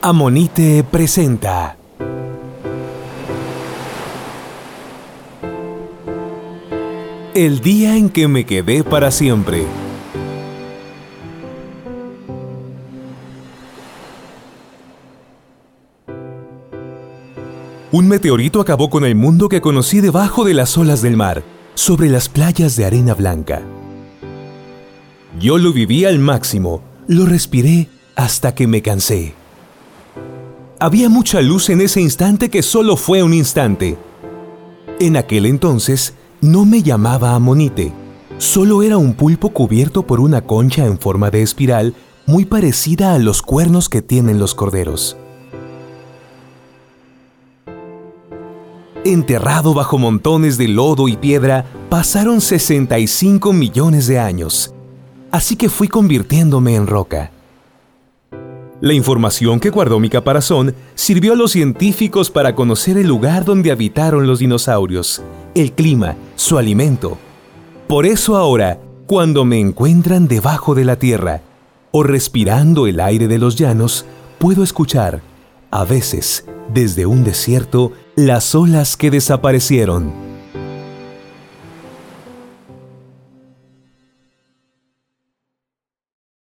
Amonite presenta. El día en que me quedé para siempre. Un meteorito acabó con el mundo que conocí debajo de las olas del mar, sobre las playas de arena blanca. Yo lo viví al máximo, lo respiré hasta que me cansé. Había mucha luz en ese instante que solo fue un instante. En aquel entonces no me llamaba Amonite, solo era un pulpo cubierto por una concha en forma de espiral muy parecida a los cuernos que tienen los corderos. Enterrado bajo montones de lodo y piedra, pasaron 65 millones de años, así que fui convirtiéndome en roca. La información que guardó mi caparazón sirvió a los científicos para conocer el lugar donde habitaron los dinosaurios, el clima, su alimento. Por eso ahora, cuando me encuentran debajo de la tierra o respirando el aire de los llanos, puedo escuchar, a veces, desde un desierto, las olas que desaparecieron